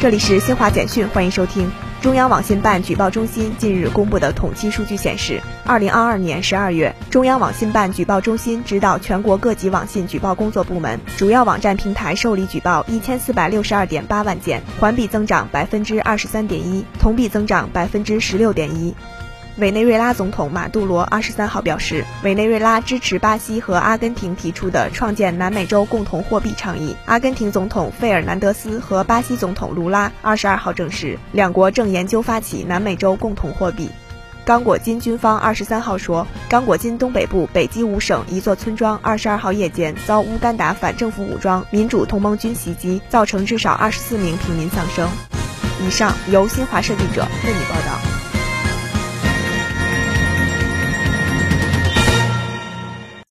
这里是新华简讯，欢迎收听。中央网信办举报中心近日公布的统计数据显示，二零二二年十二月，中央网信办举报中心指导全国各级网信举报工作部门，主要网站平台受理举报一千四百六十二点八万件，环比增长百分之二十三点一，同比增长百分之十六点一。委内瑞拉总统马杜罗二十三号表示，委内瑞拉支持巴西和阿根廷提出的创建南美洲共同货币倡议。阿根廷总统费尔南德斯和巴西总统卢拉二十二号证实，两国正研究发起南美洲共同货币。刚果金军方二十三号说，刚果金东北部北基五省一座村庄二十二号夜间遭乌干达反政府武装民主同盟军袭击，造成至少二十四名平民丧生。以上由新华社记者为你报道。